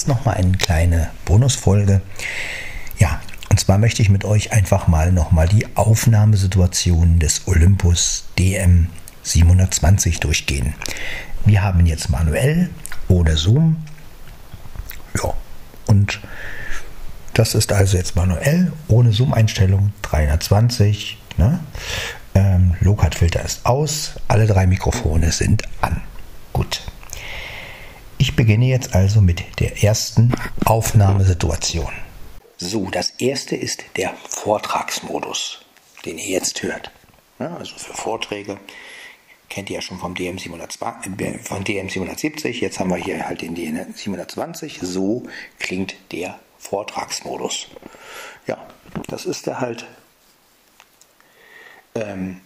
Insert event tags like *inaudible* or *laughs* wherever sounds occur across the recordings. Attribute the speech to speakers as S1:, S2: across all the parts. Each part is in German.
S1: Ist nochmal eine kleine Bonusfolge. Ja, und zwar möchte ich mit euch einfach mal nochmal die Aufnahmesituation des Olympus DM 720 durchgehen. Wir haben jetzt manuell oder Zoom. Ja, und das ist also jetzt manuell, ohne Zoom-Einstellung 320. Ne? Ähm, Low-Cut-Filter ist aus, alle drei Mikrofone sind an. Gut. Ich beginne jetzt also mit der ersten Aufnahmesituation. So, das erste ist der Vortragsmodus, den ihr jetzt hört. Ja, also für Vorträge kennt ihr ja schon vom DM, 720, äh, von DM 770. Jetzt haben wir hier halt den DM 720. So klingt der Vortragsmodus. Ja, das ist der halt. Ähm,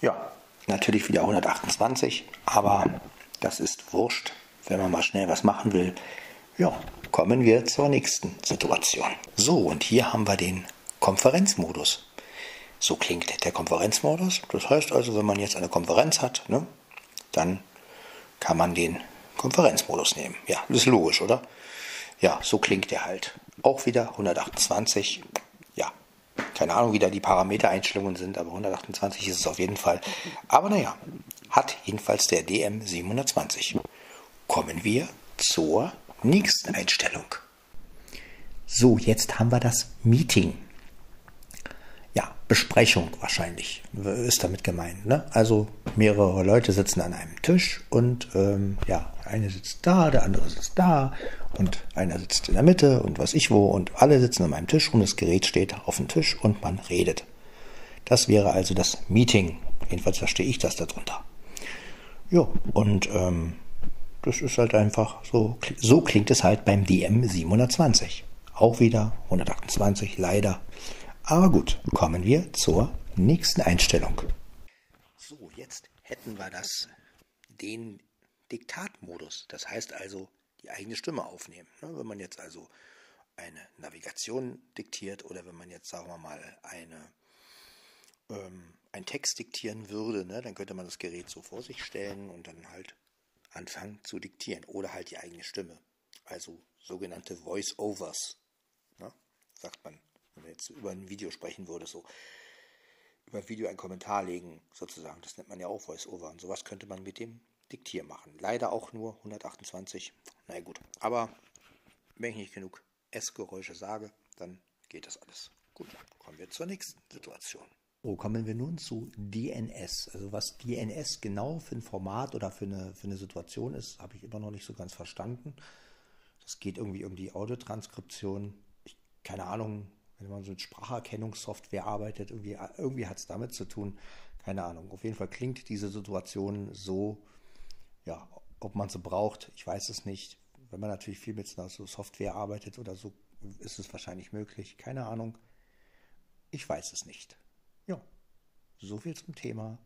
S1: ja, natürlich wieder 128, aber das ist wurscht wenn man mal schnell was machen will. Ja, kommen wir zur nächsten Situation. So, und hier haben wir den Konferenzmodus. So klingt der Konferenzmodus. Das heißt also, wenn man jetzt eine Konferenz hat, ne, dann kann man den Konferenzmodus nehmen. Ja, das ist logisch, oder? Ja, so klingt der halt. Auch wieder 128. Ja, keine Ahnung, wie da die Parametereinstellungen sind, aber 128 ist es auf jeden Fall. Aber naja, hat jedenfalls der DM 720 kommen wir zur nächsten Einstellung. So, jetzt haben wir das Meeting. Ja, Besprechung wahrscheinlich ist damit gemeint. Ne? Also mehrere Leute sitzen an einem Tisch und ähm, ja, eine sitzt da, der andere sitzt da und einer sitzt in der Mitte und was ich wo und alle sitzen an einem Tisch und das Gerät steht auf dem Tisch und man redet. Das wäre also das Meeting. Jedenfalls verstehe ich das darunter. Ja, und ähm, das ist halt einfach so, so klingt es halt beim DM 720. Auch wieder 128, leider. Aber gut, kommen wir zur nächsten Einstellung. So, jetzt hätten wir das, den Diktatmodus. Das heißt also, die eigene Stimme aufnehmen. Ne? Wenn man jetzt also eine Navigation diktiert oder wenn man jetzt, sagen wir mal, eine, ähm, einen Text diktieren würde, ne, dann könnte man das Gerät so vor sich stellen und dann halt anfangen zu diktieren oder halt die eigene Stimme. Also sogenannte Voice-Overs, ne? sagt man, wenn man jetzt über ein Video sprechen würde, so über ein Video einen Kommentar legen, sozusagen. Das nennt man ja auch Voice-Over. Und sowas könnte man mit dem Diktieren machen. Leider auch nur 128. Na naja, gut. Aber wenn ich nicht genug S-Geräusche sage, dann geht das alles. Gut, kommen wir zur nächsten Situation. So, kommen wir nun zu DNS. Also was DNS genau für ein Format oder für eine, für eine Situation ist, habe ich immer noch nicht so ganz verstanden. Das geht irgendwie um die Audiotranskription. Ich, keine Ahnung, wenn man so mit Spracherkennungssoftware arbeitet, irgendwie, irgendwie hat es damit zu tun. Keine Ahnung. Auf jeden Fall klingt diese Situation so, ja, ob man sie braucht, ich weiß es nicht. Wenn man natürlich viel mit so Software arbeitet oder so, ist es wahrscheinlich möglich. Keine Ahnung. Ich weiß es nicht. So viel zum Thema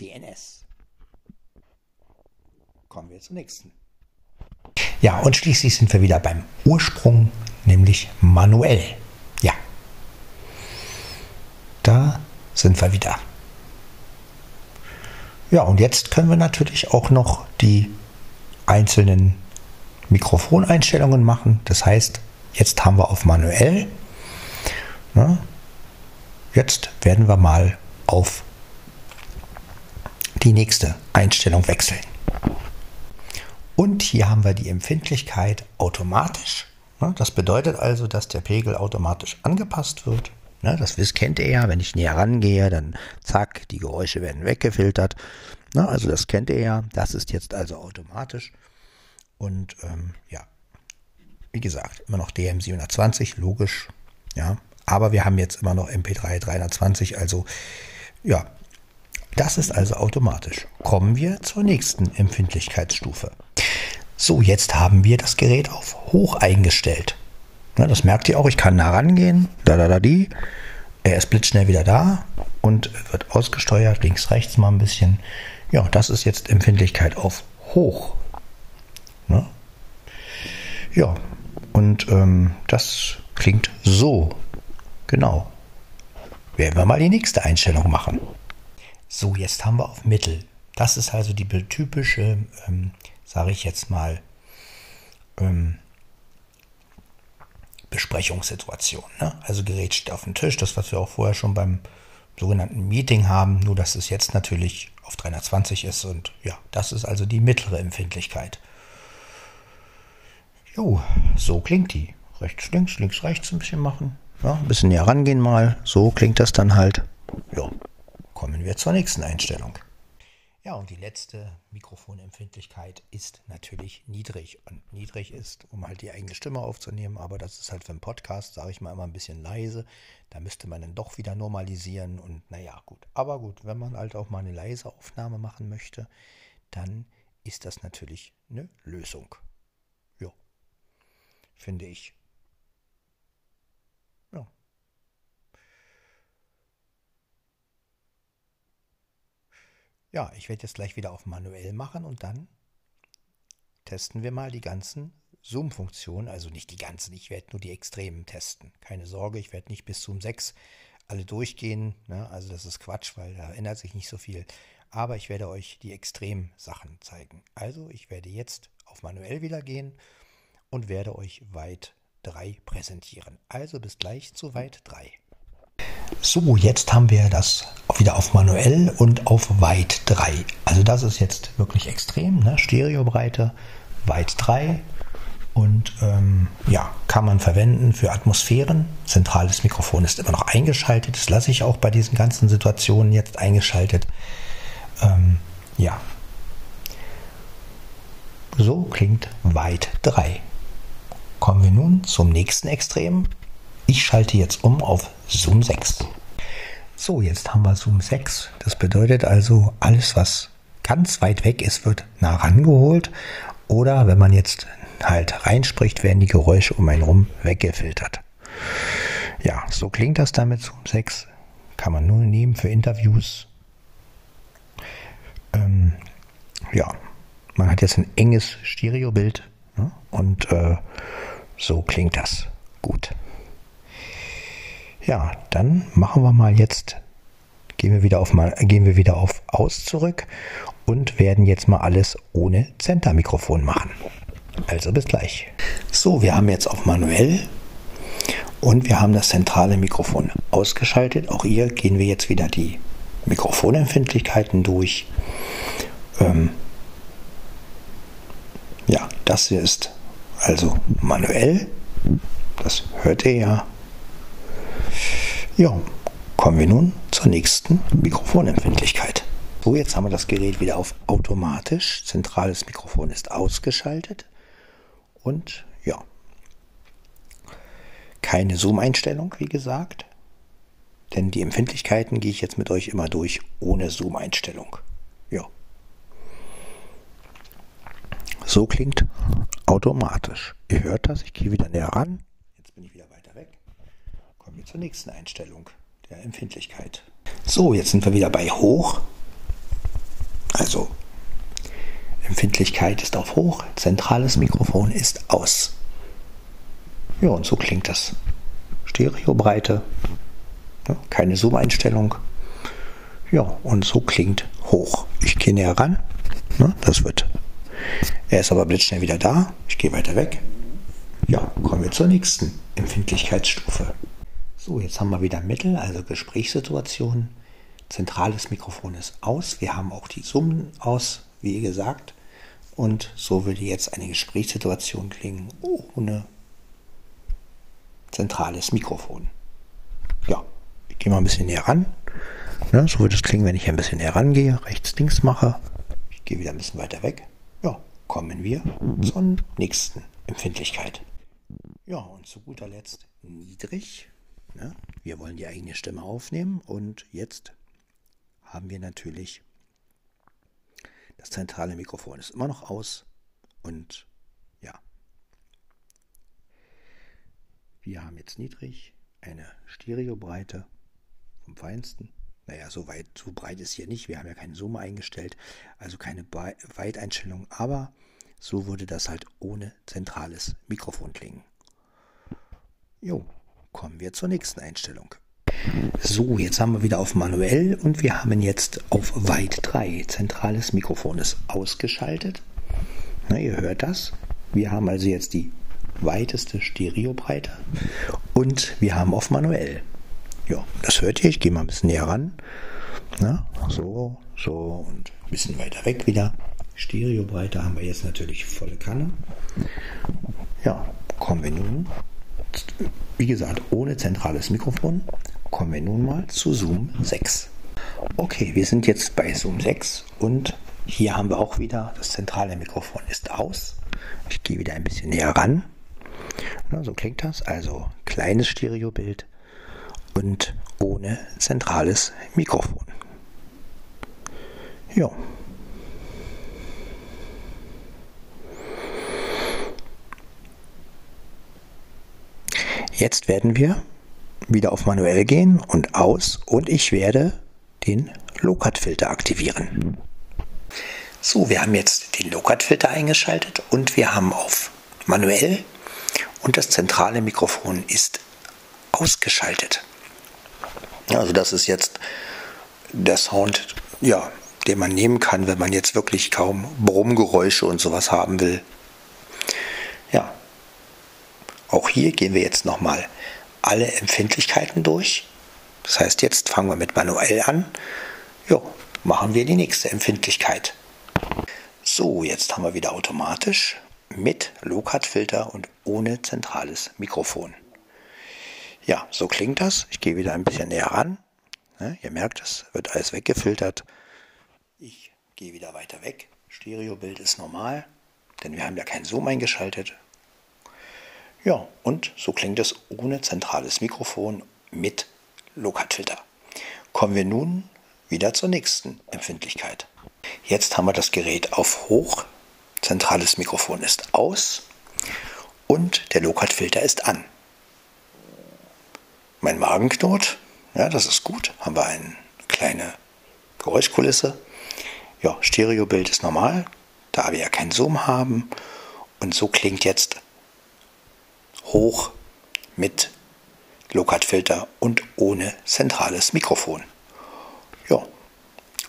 S1: DNS. Kommen wir zum nächsten. Ja, und schließlich sind wir wieder beim Ursprung, nämlich manuell. Ja, da sind wir wieder. Ja, und jetzt können wir natürlich auch noch die einzelnen Mikrofoneinstellungen machen. Das heißt, jetzt haben wir auf manuell. Ne, Jetzt werden wir mal auf die nächste Einstellung wechseln. Und hier haben wir die Empfindlichkeit automatisch. Das bedeutet also, dass der Pegel automatisch angepasst wird. Das kennt ihr ja, wenn ich näher rangehe, dann zack, die Geräusche werden weggefiltert. Also das kennt ihr ja, das ist jetzt also automatisch. Und ähm, ja, wie gesagt, immer noch DM720, logisch. Ja, aber wir haben jetzt immer noch MP3 320, also ja, das ist also automatisch. Kommen wir zur nächsten Empfindlichkeitsstufe. So, jetzt haben wir das Gerät auf hoch eingestellt. Na, das merkt ihr auch, ich kann nah rangehen, da da da die. Er ist blitzschnell wieder da und wird ausgesteuert, links, rechts mal ein bisschen. Ja, das ist jetzt Empfindlichkeit auf hoch. Ne? Ja, und ähm, das klingt so. Genau. Werden wir mal die nächste Einstellung machen. So, jetzt haben wir auf Mittel. Das ist also die typische ähm, sage ich jetzt mal, ähm, Besprechungssituation. Ne? Also Gerät steht auf dem Tisch, das, was wir auch vorher schon beim sogenannten Meeting haben, nur dass es jetzt natürlich auf 320 ist und ja, das ist also die mittlere Empfindlichkeit. Jo, so klingt die. Rechts, links, links, rechts ein bisschen machen. Ja, ein bisschen näher rangehen mal. So klingt das dann halt. Ja, kommen wir zur nächsten Einstellung. Ja, und die letzte Mikrofonempfindlichkeit ist natürlich niedrig. Und niedrig ist, um halt die eigene Stimme aufzunehmen, aber das ist halt für einen Podcast, sage ich mal, immer ein bisschen leise. Da müsste man dann doch wieder normalisieren und naja, gut. Aber gut, wenn man halt auch mal eine leise Aufnahme machen möchte, dann ist das natürlich eine Lösung. Ja, finde ich. Ja, ich werde jetzt gleich wieder auf manuell machen und dann testen wir mal die ganzen Zoom-Funktionen. Also nicht die ganzen, ich werde nur die Extremen testen. Keine Sorge, ich werde nicht bis Zoom 6 alle durchgehen. Ne? Also das ist Quatsch, weil da ändert sich nicht so viel. Aber ich werde euch die Extrem-Sachen zeigen. Also ich werde jetzt auf manuell wieder gehen und werde euch weit 3 präsentieren. Also bis gleich zu weit 3. So, jetzt haben wir das wieder auf manuell und auf weit 3. Also das ist jetzt wirklich extrem, ne? Stereobreite, weit 3 und ähm, ja, kann man verwenden für Atmosphären. Zentrales Mikrofon ist immer noch eingeschaltet, das lasse ich auch bei diesen ganzen Situationen jetzt eingeschaltet. Ähm, ja, so klingt weit 3. Kommen wir nun zum nächsten Extrem. Ich schalte jetzt um auf Zoom 6. So, jetzt haben wir Zoom 6. Das bedeutet also, alles, was ganz weit weg ist, wird nah rangeholt. Oder wenn man jetzt halt reinspricht, werden die Geräusche um einen rum weggefiltert. Ja, so klingt das dann mit Zoom 6. Kann man nur nehmen für Interviews. Ähm, ja, man hat jetzt ein enges Stereobild ne? und äh, so klingt das gut. Ja, dann machen wir mal jetzt, gehen wir wieder auf, mal, gehen wir wieder auf Aus zurück und werden jetzt mal alles ohne Center-Mikrofon machen. Also bis gleich. So, wir haben jetzt auf manuell und wir haben das zentrale Mikrofon ausgeschaltet. Auch hier gehen wir jetzt wieder die Mikrofonempfindlichkeiten durch. Ähm, ja, das hier ist also manuell. Das hört ihr ja. Ja, kommen wir nun zur nächsten Mikrofonempfindlichkeit. So, jetzt haben wir das Gerät wieder auf automatisch. Zentrales Mikrofon ist ausgeschaltet. Und ja, keine Zoom-Einstellung, wie gesagt. Denn die Empfindlichkeiten gehe ich jetzt mit euch immer durch ohne Zoom-Einstellung. Ja. So klingt automatisch. Ihr hört das, ich gehe wieder näher ran. Jetzt bin ich wieder weiter weg. Kommen wir zur nächsten Einstellung der Empfindlichkeit. So, jetzt sind wir wieder bei hoch. Also Empfindlichkeit ist auf hoch, zentrales Mikrofon ist aus. Ja, und so klingt das. Stereobreite, ja, keine Zoom-Einstellung. Ja, und so klingt hoch. Ich gehe näher ran. Ne, das wird. Er ist aber blitzschnell wieder da. Ich gehe weiter weg. Ja, kommen wir zur nächsten Empfindlichkeitsstufe. So, jetzt haben wir wieder Mittel, also Gesprächssituation. Zentrales Mikrofon ist aus. Wir haben auch die Summen aus, wie gesagt. Und so würde jetzt eine Gesprächssituation klingen ohne zentrales Mikrofon. Ja, ich gehe mal ein bisschen näher ran. Ja, so würde es klingen, wenn ich ein bisschen näher rangehe, rechts, links mache. Ich gehe wieder ein bisschen weiter weg. Ja, kommen wir zur nächsten Empfindlichkeit. Ja, und zu guter Letzt niedrig. Ne? Wir wollen die eigene Stimme aufnehmen und jetzt haben wir natürlich das zentrale Mikrofon ist immer noch aus und ja. Wir haben jetzt niedrig eine Stereobreite vom feinsten. Naja, so weit, so breit ist hier nicht. Wir haben ja keinen Zoom eingestellt, also keine Weiteinstellung, aber so würde das halt ohne zentrales Mikrofon klingen. Jo, kommen wir zur nächsten Einstellung. So, jetzt haben wir wieder auf manuell und wir haben jetzt auf weit 3. Zentrales Mikrofon ist ausgeschaltet. Na, ihr hört das. Wir haben also jetzt die weiteste Stereobreite und wir haben auf manuell. Ja, das hört ihr. Ich gehe mal ein bisschen näher ran. Na, so, so und ein bisschen weiter weg wieder. Stereobreite haben wir jetzt natürlich volle Kanne. Ja, kommen wir nun, wie gesagt, ohne zentrales Mikrofon, kommen wir nun mal zu Zoom 6. Okay, wir sind jetzt bei Zoom 6 und hier haben wir auch wieder, das zentrale Mikrofon ist aus. Ich gehe wieder ein bisschen näher ran. Na, so klingt das. Also kleines Stereobild und ohne zentrales Mikrofon. Ja. Jetzt werden wir wieder auf manuell gehen und aus und ich werde den Low-Cut-Filter aktivieren. So, wir haben jetzt den Low-Cut-Filter eingeschaltet und wir haben auf manuell und das zentrale Mikrofon ist ausgeschaltet. Also das ist jetzt der Sound, ja, den man nehmen kann, wenn man jetzt wirklich kaum Brummgeräusche und sowas haben will. Ja, auch hier gehen wir jetzt nochmal alle Empfindlichkeiten durch. Das heißt, jetzt fangen wir mit manuell an. Jo, machen wir die nächste Empfindlichkeit. So, jetzt haben wir wieder automatisch mit Low-Cut-Filter und ohne zentrales Mikrofon. Ja, so klingt das. Ich gehe wieder ein bisschen näher ran. Ja, ihr merkt, es wird alles weggefiltert. Ich gehe wieder weiter weg. Stereobild ist normal, denn wir haben ja keinen Zoom eingeschaltet. Ja, und so klingt es ohne zentrales Mikrofon mit Low-Cut-Filter. Kommen wir nun wieder zur nächsten Empfindlichkeit. Jetzt haben wir das Gerät auf Hoch, zentrales Mikrofon ist aus und der Low-Cut-Filter ist an. Mein Magen knurrt, ja, das ist gut. Haben wir eine kleine Geräuschkulisse. Ja, Stereobild ist normal, da wir ja keinen Zoom haben. Und so klingt jetzt hoch mit Low-Cut-Filter und ohne zentrales Mikrofon. Ja,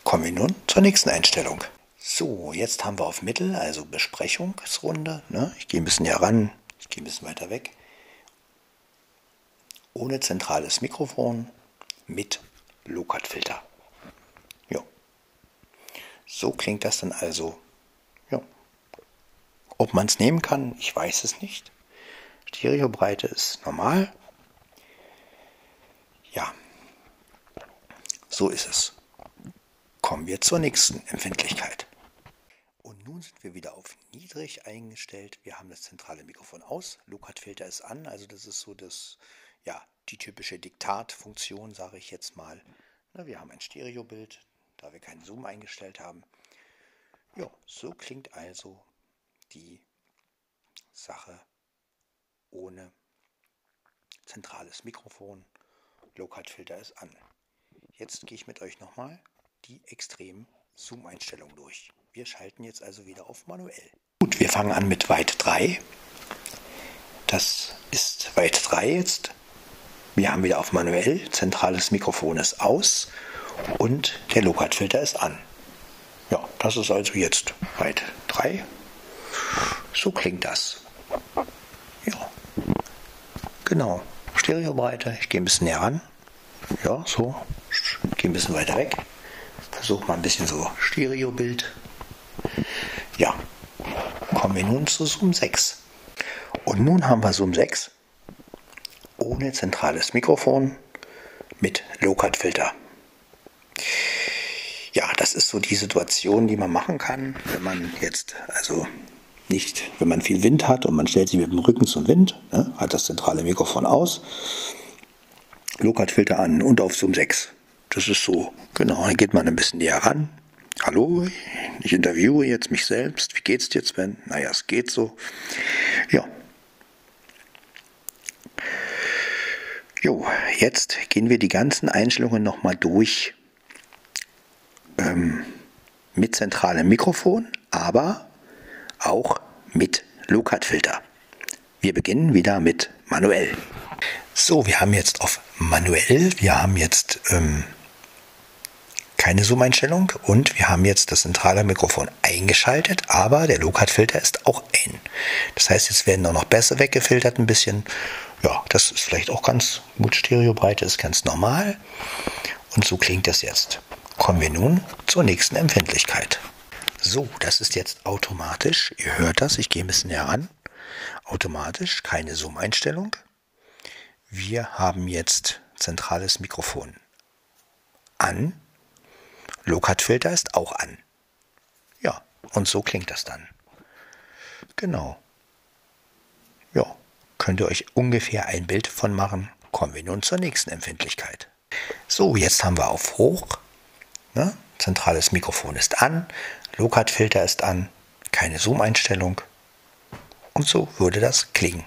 S1: kommen wir nun zur nächsten Einstellung. So, jetzt haben wir auf Mittel, also Besprechungsrunde. Ne? Ich gehe ein bisschen hier ran, ich gehe ein bisschen weiter weg ohne zentrales Mikrofon mit Low-Cut-Filter. Ja. So klingt das dann also. Ja. Ob man es nehmen kann, ich weiß es nicht. Stereobreite ist normal. Ja. So ist es. Kommen wir zur nächsten Empfindlichkeit. Und nun sind wir wieder auf niedrig eingestellt. Wir haben das zentrale Mikrofon aus. Low-Cut-Filter ist an. Also das ist so das ja, die typische Diktatfunktion, sage ich jetzt mal. Na, wir haben ein Stereobild, da wir keinen Zoom eingestellt haben. Ja, so klingt also die Sache ohne zentrales Mikrofon. Low-Cut-Filter ist an. Jetzt gehe ich mit euch nochmal die extremen Zoom-Einstellungen durch. Wir schalten jetzt also wieder auf manuell. Gut, wir fangen an mit Weit 3. Das ist Weit 3 jetzt. Wir haben wieder auf manuell, zentrales Mikrofon ist aus und der Low-Cut-Filter ist an. Ja, das ist also jetzt weit 3. So klingt das. Ja, genau. Stereobreite, ich gehe ein bisschen näher ran. Ja, so. Ich gehe ein bisschen weiter weg. Versuche mal ein bisschen so Stereobild. Ja, kommen wir nun zu Zoom 6. Und nun haben wir Zoom 6 ohne zentrales Mikrofon mit Low-Cut-Filter. Ja, das ist so die Situation, die man machen kann, wenn man jetzt, also nicht, wenn man viel Wind hat und man stellt sich mit dem Rücken zum Wind, ne, hat das zentrale Mikrofon aus, Low-Cut-Filter an und auf Zoom 6. Das ist so, genau, dann geht man ein bisschen näher ran. Hallo, ich interviewe jetzt mich selbst. Wie geht's dir, Sven? Naja, es geht so. Ja, Jo, jetzt gehen wir die ganzen Einstellungen nochmal durch ähm, mit zentralem Mikrofon, aber auch mit Low-Cut-Filter. Wir beginnen wieder mit manuell. So, wir haben jetzt auf manuell, wir haben jetzt ähm, keine Zoom-Einstellung und wir haben jetzt das zentrale Mikrofon eingeschaltet, aber der Low-Cut-Filter ist auch ein. Das heißt, jetzt werden auch noch Bässe weggefiltert ein bisschen. Ja, das ist vielleicht auch ganz gut. Stereobreite ist ganz normal. Und so klingt das jetzt. Kommen wir nun zur nächsten Empfindlichkeit. So, das ist jetzt automatisch. Ihr hört das, ich gehe ein bisschen näher ran. Automatisch, keine Zoom-Einstellung. Wir haben jetzt zentrales Mikrofon an. Low-Cut-Filter ist auch an. Ja, und so klingt das dann. Genau. Ja, könnt ihr euch ungefähr ein Bild von machen. Kommen wir nun zur nächsten Empfindlichkeit. So, jetzt haben wir auf Hoch. Ne? Zentrales Mikrofon ist an, Low-Cut-Filter ist an, keine Zoom-Einstellung. Und so würde das klingen.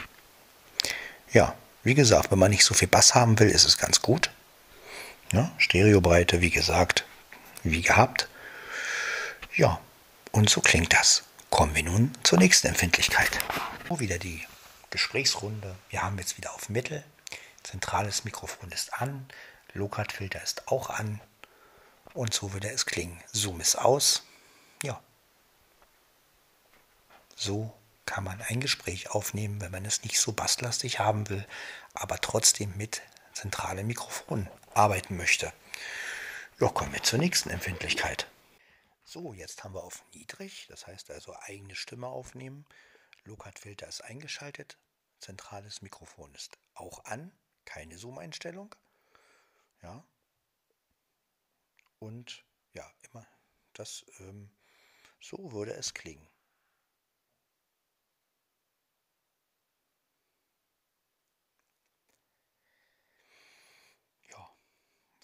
S1: Ja, wie gesagt, wenn man nicht so viel Bass haben will, ist es ganz gut. Ja, Stereobreite, wie gesagt, wie gehabt. Ja, und so klingt das. Kommen wir nun zur nächsten Empfindlichkeit. Oh, wieder die Gesprächsrunde. Wir haben jetzt wieder auf Mittel. Zentrales Mikrofon ist an. Low-Cut-Filter ist auch an. Und so würde es klingen. Zoom ist aus. Ja. So kann man ein Gespräch aufnehmen, wenn man es nicht so basslastig haben will, aber trotzdem mit zentralem Mikrofon arbeiten möchte. Ja, kommen wir zur nächsten Empfindlichkeit. So, jetzt haben wir auf niedrig, das heißt also eigene Stimme aufnehmen. Low-Cut-Filter ist eingeschaltet, zentrales Mikrofon ist auch an, keine Zoom-Einstellung. Ja. Und ja, immer das, ähm, so würde es klingen.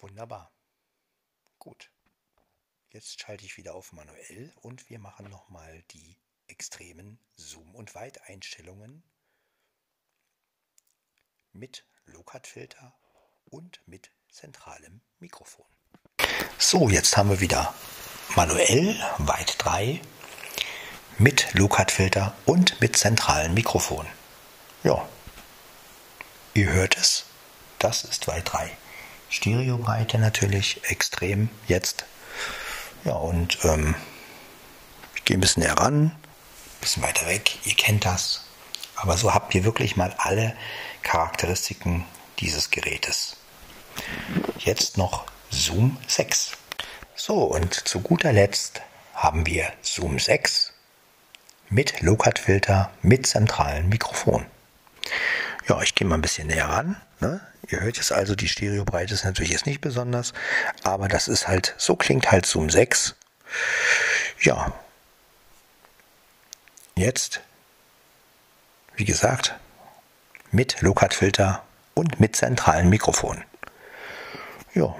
S1: Wunderbar. Gut. Jetzt schalte ich wieder auf manuell und wir machen nochmal die extremen Zoom- und Weiteinstellungen mit Low-Cut-Filter und mit zentralem Mikrofon. So, jetzt haben wir wieder manuell Weit 3 mit Low-Cut-Filter und mit zentralem Mikrofon. Ja, ihr hört es, das ist Weit 3. Stereobreite natürlich extrem jetzt. Ja, und ähm, ich gehe ein bisschen näher ran, ein bisschen weiter weg, ihr kennt das. Aber so habt ihr wirklich mal alle Charakteristiken dieses Gerätes. Jetzt noch Zoom 6. So, und zu guter Letzt haben wir Zoom 6 mit Low-Cut-Filter, mit zentralen Mikrofon. Ja, ich gehe mal ein bisschen näher ran. Ne? Ihr hört jetzt also, die Stereobreite ist natürlich jetzt nicht besonders, aber das ist halt, so klingt halt Zoom 6. Ja. Jetzt, wie gesagt, mit Low-Cut-Filter und mit zentralen Mikrofon. Ja,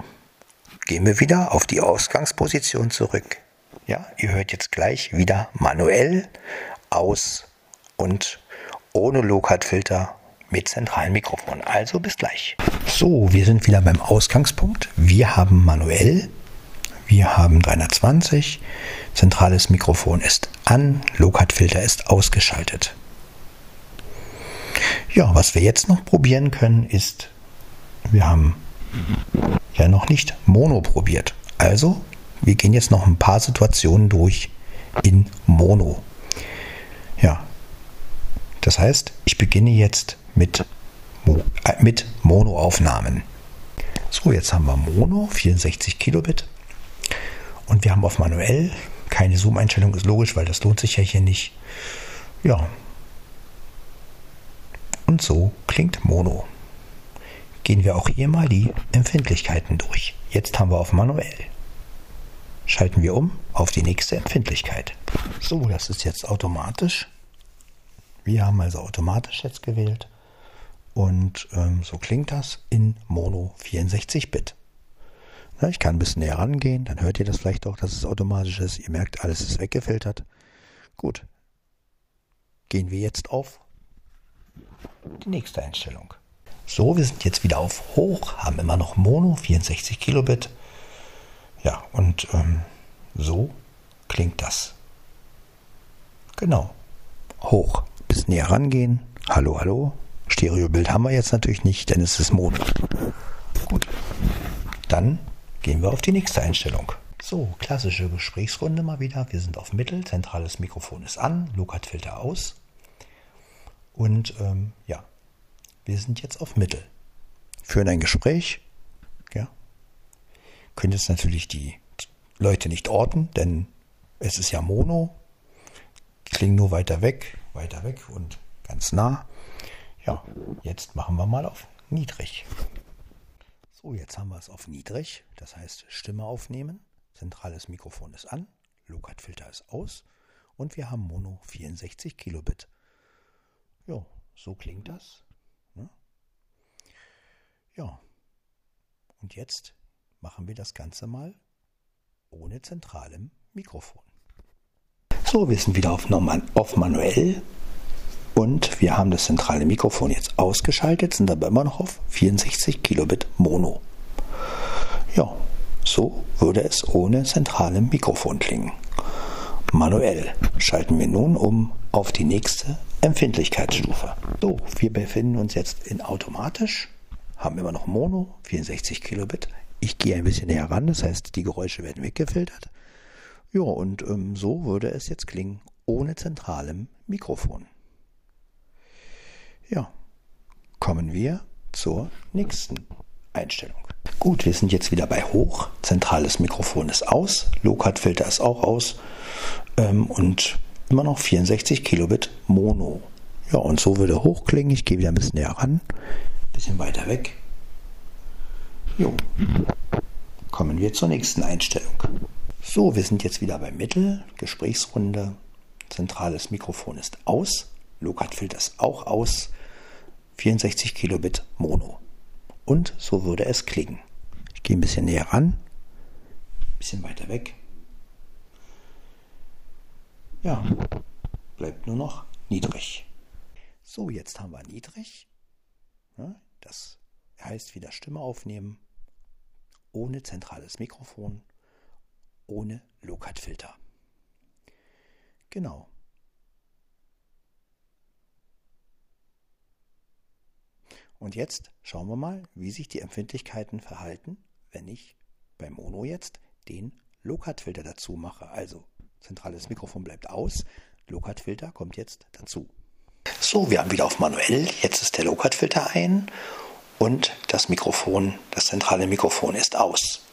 S1: gehen wir wieder auf die Ausgangsposition zurück. Ja, ihr hört jetzt gleich wieder manuell aus und ohne Low-Cut-Filter mit zentralen Mikrofon. Also bis gleich. So, wir sind wieder beim Ausgangspunkt. Wir haben manuell, wir haben 320, zentrales Mikrofon ist an, Low-Cut-Filter ist ausgeschaltet. Ja, was wir jetzt noch probieren können, ist, wir haben ja noch nicht Mono probiert. Also, wir gehen jetzt noch ein paar Situationen durch in Mono. Das heißt, ich beginne jetzt mit, äh, mit Mono-Aufnahmen. So, jetzt haben wir Mono, 64 Kilobit. Und wir haben auf manuell keine Zoom-Einstellung, ist logisch, weil das lohnt sich ja hier nicht. Ja. Und so klingt Mono. Gehen wir auch hier mal die Empfindlichkeiten durch. Jetzt haben wir auf manuell. Schalten wir um auf die nächste Empfindlichkeit. So, das ist jetzt automatisch. Wir haben also automatisch jetzt gewählt. Und ähm, so klingt das in Mono 64-Bit. Ich kann ein bisschen näher rangehen, dann hört ihr das vielleicht auch, dass es automatisch ist. Ihr merkt, alles ist weggefiltert. Gut. Gehen wir jetzt auf die nächste Einstellung. So, wir sind jetzt wieder auf Hoch, haben immer noch Mono 64 Kilobit. Ja, und ähm, so klingt das. Genau. Hoch. Bis näher rangehen. Hallo, hallo. Stereobild haben wir jetzt natürlich nicht, denn es ist Mono. Gut. Dann gehen wir auf die nächste Einstellung. So, klassische Gesprächsrunde mal wieder. Wir sind auf Mittel, zentrales Mikrofon ist an, Lokat-Filter aus. Und ähm, ja, wir sind jetzt auf Mittel. Führen ein Gespräch. Ja. Können jetzt natürlich die Leute nicht orten, denn es ist ja Mono. Klingen nur weiter weg, weiter weg und ganz nah. Ja, jetzt machen wir mal auf niedrig. So, jetzt haben wir es auf niedrig, das heißt Stimme aufnehmen. Zentrales Mikrofon ist an, Lokat-Filter ist aus und wir haben Mono 64 Kilobit. Ja, so klingt das. Ne? Ja, und jetzt machen wir das Ganze mal ohne zentralem Mikrofon. So, wir sind wieder auf, auf manuell und wir haben das zentrale Mikrofon jetzt ausgeschaltet, sind aber immer noch auf 64 Kilobit Mono. Ja, so würde es ohne zentralem Mikrofon klingen. Manuell schalten wir nun um auf die nächste Empfindlichkeitsstufe. So, wir befinden uns jetzt in automatisch, haben immer noch Mono, 64 Kilobit. Ich gehe ein bisschen näher ran, das heißt, die Geräusche werden weggefiltert. Ja, und ähm, so würde es jetzt klingen ohne zentralem Mikrofon. Ja, kommen wir zur nächsten Einstellung. Gut, wir sind jetzt wieder bei Hoch. Zentrales Mikrofon ist aus, Low-Cut-Filter ist auch aus ähm, und immer noch 64 Kilobit Mono. Ja, und so würde hoch klingen. Ich gehe wieder ein bisschen näher ran, ein bisschen weiter weg. Jo. Kommen wir zur nächsten Einstellung. So, wir sind jetzt wieder bei Mittel, Gesprächsrunde. Zentrales Mikrofon ist aus, Low-Cut-Filter ist auch aus. 64 Kilobit Mono. Und so würde es klingen. Ich gehe ein bisschen näher ran, ein bisschen weiter weg. Ja, bleibt nur noch niedrig. So, jetzt haben wir niedrig. Das heißt wieder Stimme aufnehmen, ohne zentrales Mikrofon, ohne Low-Cut-Filter. Genau. Und jetzt schauen wir mal, wie sich die Empfindlichkeiten verhalten, wenn ich bei Mono jetzt den Low-Cut-Filter dazu mache. Also zentrales Mikrofon bleibt aus, Low-Cut-Filter kommt jetzt dazu. So, wir haben wieder auf manuell. Jetzt ist der Low-Cut-Filter ein und das Mikrofon, das zentrale Mikrofon ist aus.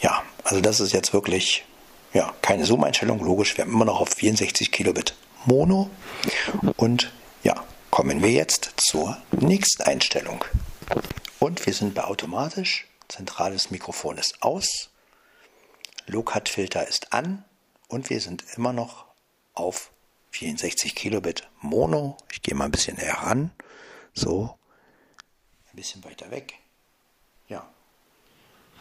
S1: Ja, also das ist jetzt wirklich ja, keine Zoom-Einstellung, logisch. Wir haben immer noch auf 64 Kilobit Mono und ja, kommen wir jetzt zur nächsten Einstellung. Und wir sind bei automatisch. Zentrales Mikrofon ist aus. Low-Cut-Filter ist an. Und wir sind immer noch auf 64 Kilobit Mono. Ich gehe mal ein bisschen näher ran. So. Ein bisschen weiter weg.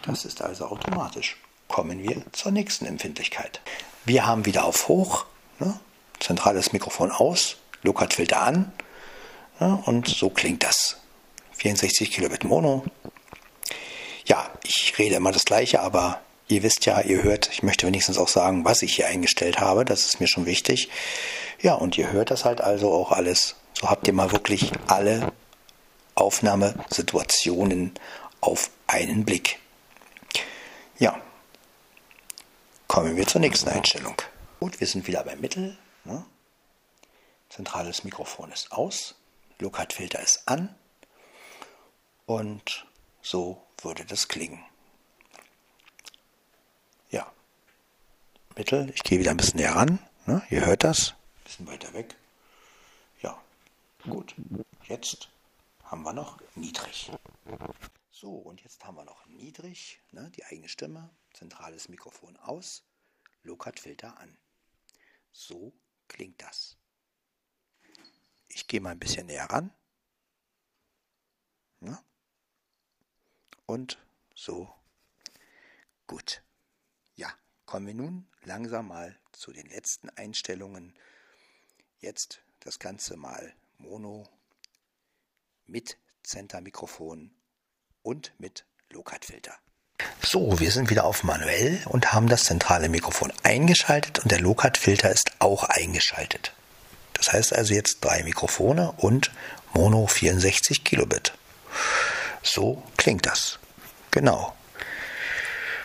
S1: Das ist also automatisch. Kommen wir zur nächsten Empfindlichkeit. Wir haben wieder auf Hoch. Ne? Zentrales Mikrofon aus. Low-Cut-Filter an. Ja, und so klingt das. 64 Kilobit Mono. Ja, ich rede immer das Gleiche, aber ihr wisst ja, ihr hört, ich möchte wenigstens auch sagen, was ich hier eingestellt habe. Das ist mir schon wichtig. Ja, und ihr hört das halt also auch alles. So habt ihr mal wirklich alle Aufnahmesituationen auf einen Blick. Ja, kommen wir zur nächsten Einstellung. Gut, wir sind wieder beim Mittel. Ne? Zentrales Mikrofon ist aus. Low-Cut-Filter ist an und so würde das klingen. Ja, Mittel, ich gehe wieder ein bisschen näher ran, ne? ihr hört das, ein bisschen weiter weg. Ja, gut, jetzt haben wir noch niedrig. So, und jetzt haben wir noch niedrig, ne? die eigene Stimme, zentrales Mikrofon aus, Low-Cut-Filter an. So klingt das. Ich gehe mal ein bisschen näher ran. Ja. Und so. Gut. Ja, kommen wir nun langsam mal zu den letzten Einstellungen. Jetzt das Ganze mal Mono mit Center-Mikrofon und mit Low-Cut-Filter. So, wir sind wieder auf manuell und haben das zentrale Mikrofon eingeschaltet und der Low-Cut-Filter ist auch eingeschaltet. Das heißt also jetzt drei Mikrofone und Mono 64 Kilobit. So klingt das. Genau.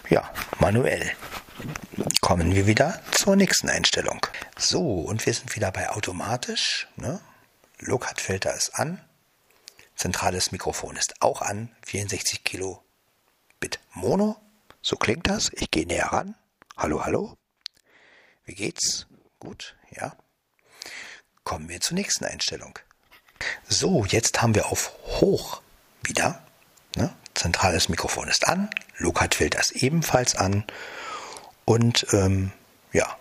S1: Ja, manuell. Kommen wir wieder zur nächsten Einstellung. So, und wir sind wieder bei automatisch. Ne? Lokat-Filter ist an. Zentrales Mikrofon ist auch an. 64 Kilobit Mono. So klingt das. Ich gehe näher ran. Hallo, hallo. Wie geht's? Gut, ja. Kommen wir zur nächsten Einstellung. So, jetzt haben wir auf Hoch wieder. Ne? Zentrales Mikrofon ist an. Lokat-Filter ist ebenfalls an. Und ähm, ja,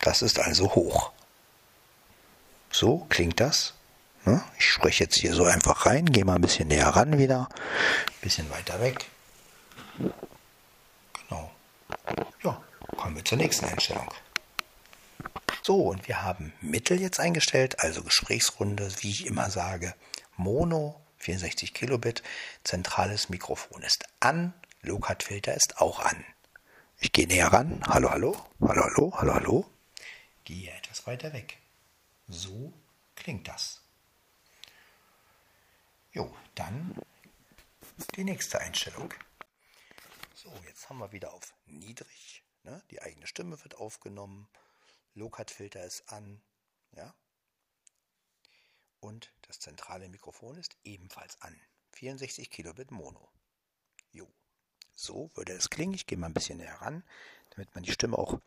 S1: das ist also hoch. So klingt das. Ne? Ich spreche jetzt hier so einfach rein, gehe mal ein bisschen näher ran wieder, ein bisschen weiter weg. Genau. Ja, kommen wir zur nächsten Einstellung. So, und wir haben Mittel jetzt eingestellt, also Gesprächsrunde, wie ich immer sage, Mono 64 Kilobit, zentrales Mikrofon ist an, Lokat-Filter ist auch an. Ich gehe näher ran. Hallo, hallo, hallo, hallo, hallo, hallo. Gehe etwas weiter weg. So klingt das. Jo, dann die nächste Einstellung. So, jetzt haben wir wieder auf niedrig. Ne? Die eigene Stimme wird aufgenommen. Lokat-Filter ist an. Ja? Und das zentrale Mikrofon ist ebenfalls an. 64 Kilobit Mono. Jo. So würde es klingen. Ich gehe mal ein bisschen näher ran, damit man die Stimme auch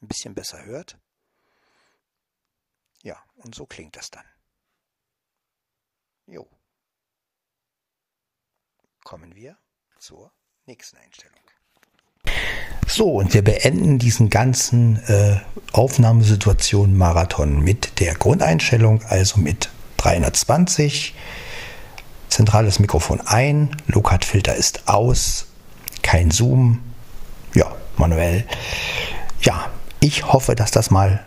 S1: ein bisschen besser hört. Ja, und so klingt das dann. Jo. Kommen wir zur nächsten Einstellung. So, und wir beenden diesen ganzen äh, Aufnahmesituation-Marathon mit der Grundeinstellung, also mit 320. Zentrales Mikrofon ein, Lokat-Filter ist aus, kein Zoom, ja, manuell. Ja, ich hoffe, dass das mal,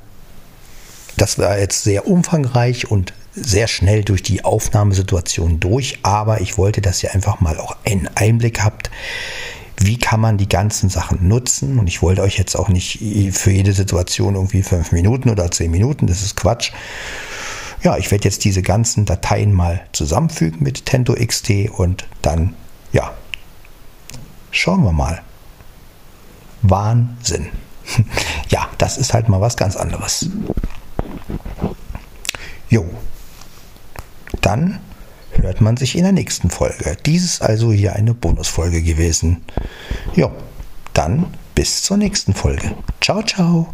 S1: das war jetzt sehr umfangreich und sehr schnell durch die Aufnahmesituation durch, aber ich wollte, dass ihr einfach mal auch einen Einblick habt, wie kann man die ganzen Sachen nutzen. Und ich wollte euch jetzt auch nicht für jede Situation irgendwie fünf Minuten oder zehn Minuten, das ist Quatsch. Ja, ich werde jetzt diese ganzen Dateien mal zusammenfügen mit Tento XT und dann, ja, Schauen wir mal. Wahnsinn. *laughs* Ja, das ist halt mal was ganz anderes. Jo. Dann hört man sich in der nächsten Folge. Dies ist also hier eine Bonusfolge gewesen. Jo, dann bis zur nächsten Folge. Ciao, ciao.